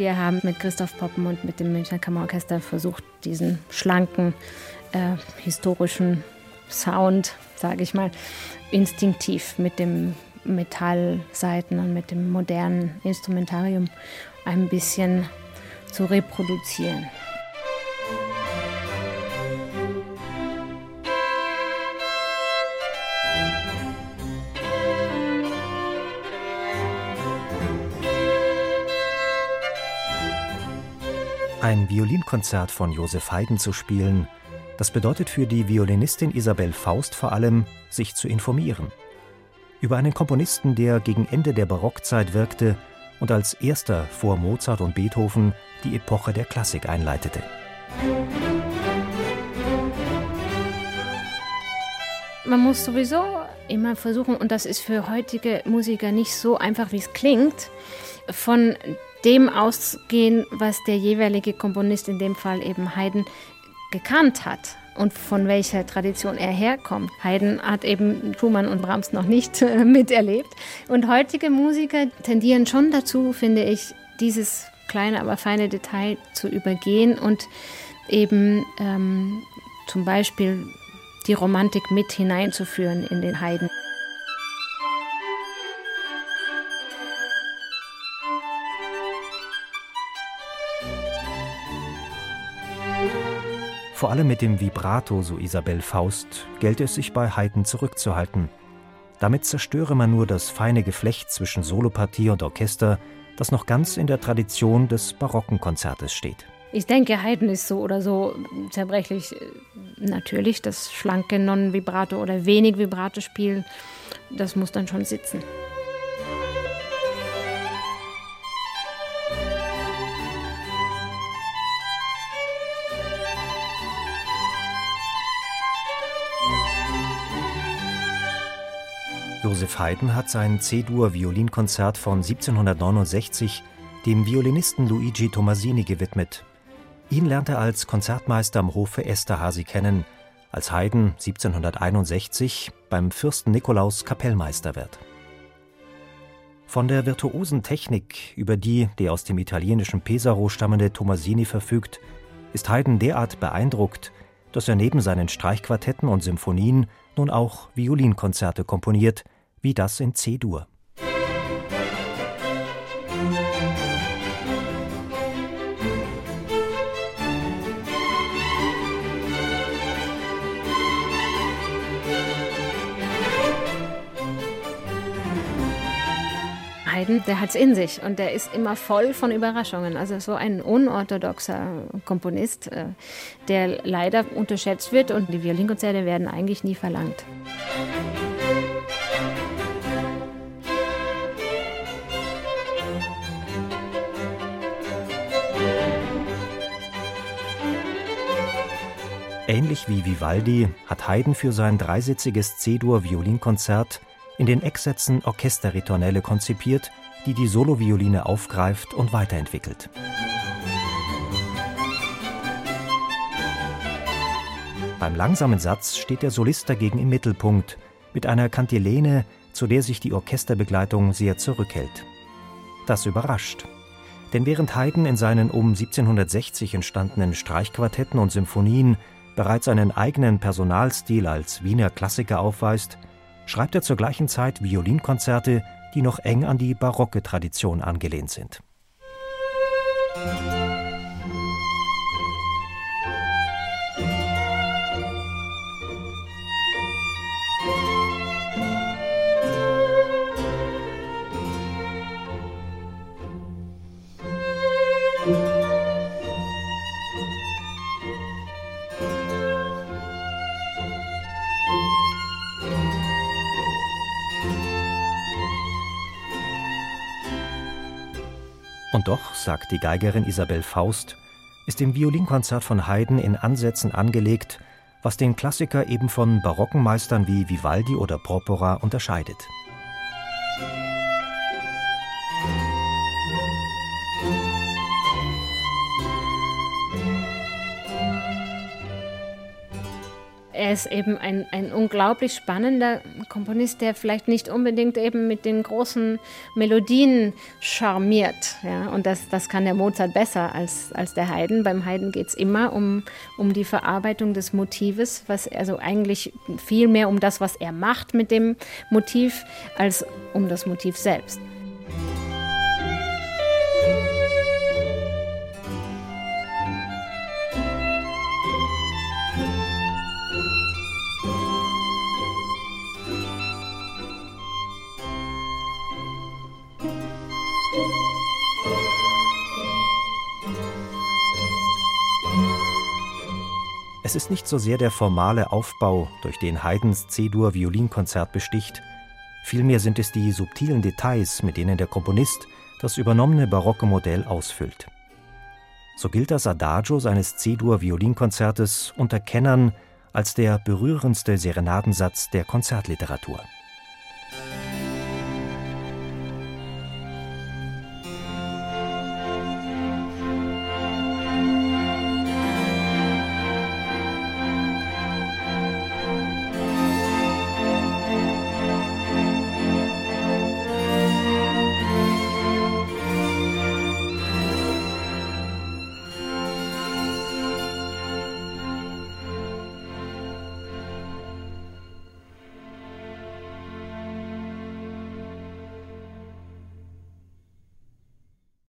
Wir haben mit Christoph Poppen und mit dem Münchner Kammerorchester versucht, diesen schlanken, äh, historischen Sound, sage ich mal, instinktiv mit dem Metallseiten und mit dem modernen Instrumentarium ein bisschen zu reproduzieren. Ein Violinkonzert von Josef Haydn zu spielen, das bedeutet für die Violinistin Isabel Faust vor allem, sich zu informieren. Über einen Komponisten, der gegen Ende der Barockzeit wirkte und als erster vor Mozart und Beethoven die Epoche der Klassik einleitete. Man muss sowieso immer versuchen, und das ist für heutige Musiker nicht so einfach, wie es klingt, von dem ausgehen, was der jeweilige Komponist, in dem Fall eben Haydn, gekannt hat und von welcher Tradition er herkommt. Haydn hat eben Schumann und Brahms noch nicht äh, miterlebt. Und heutige Musiker tendieren schon dazu, finde ich, dieses kleine, aber feine Detail zu übergehen und eben ähm, zum Beispiel die Romantik mit hineinzuführen in den Haydn. Vor allem mit dem Vibrato, so Isabel Faust, gelte es sich bei Haydn zurückzuhalten. Damit zerstöre man nur das feine Geflecht zwischen Solopartie und Orchester, das noch ganz in der Tradition des barocken Konzertes steht. Ich denke, Haydn ist so oder so zerbrechlich. Natürlich, das schlanke Non-Vibrato oder wenig Vibrato-Spiel, das muss dann schon sitzen. Joseph Haydn hat sein C-Dur-Violinkonzert von 1769 dem Violinisten Luigi Tomasini gewidmet. Ihn lernt er als Konzertmeister am Hofe Esterhazy kennen, als Haydn 1761 beim Fürsten Nikolaus Kapellmeister wird. Von der virtuosen Technik, über die der aus dem italienischen Pesaro stammende Tomasini verfügt, ist Haydn derart beeindruckt, dass er neben seinen Streichquartetten und Symphonien nun auch Violinkonzerte komponiert, wie das in C-Dur. Haydn, der hat es in sich und der ist immer voll von Überraschungen. Also so ein unorthodoxer Komponist, äh, der leider unterschätzt wird und die Violinkonzerte werden eigentlich nie verlangt. Ähnlich wie Vivaldi hat Haydn für sein dreisitziges C-Dur-Violinkonzert in den Ecksätzen Orchesterritornelle konzipiert, die die Solovioline aufgreift und weiterentwickelt. Beim langsamen Satz steht der Solist dagegen im Mittelpunkt mit einer Kantilene, zu der sich die Orchesterbegleitung sehr zurückhält. Das überrascht. Denn während Haydn in seinen um 1760 entstandenen Streichquartetten und Symphonien bereits einen eigenen Personalstil als Wiener Klassiker aufweist, schreibt er zur gleichen Zeit Violinkonzerte, die noch eng an die barocke Tradition angelehnt sind. Und doch, sagt die Geigerin Isabel Faust, ist im Violinkonzert von Haydn in Ansätzen angelegt, was den Klassiker eben von barocken Meistern wie Vivaldi oder Porpora unterscheidet. Er ist eben ein, ein unglaublich spannender Komponist, der vielleicht nicht unbedingt eben mit den großen Melodien charmiert. Ja? Und das, das kann der Mozart besser als, als der Haydn. Beim Haydn geht es immer um, um die Verarbeitung des Motives, was also eigentlich viel mehr um das, was er macht mit dem Motiv, als um das Motiv selbst. Es ist nicht so sehr der formale Aufbau, durch den Haydns C-Dur Violinkonzert besticht, vielmehr sind es die subtilen Details, mit denen der Komponist das übernommene barocke Modell ausfüllt. So gilt das Adagio seines C-Dur Violinkonzertes unter Kennern als der berührendste Serenadensatz der Konzertliteratur.